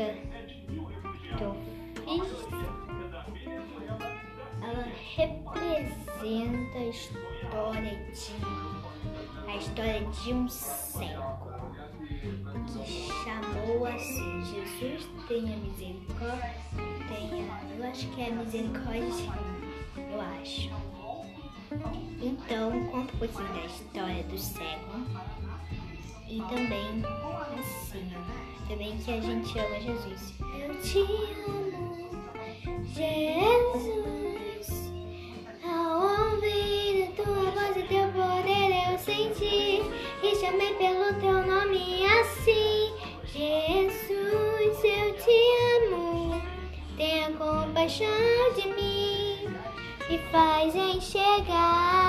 boneca que eu fiz, ela representa a história de a história de um século que chamou assim Jesus tenha misericórdia, tenha, eu acho que é misericórdia, eu acho. Então conta um pouquinho da história do século e também assim também que a gente ama Jesus. Eu te amo, Jesus. Ao ouvir a tua voz e teu poder eu senti e chamei pelo teu nome assim, Jesus. Eu te amo, tenha compaixão de mim e faz enxergar.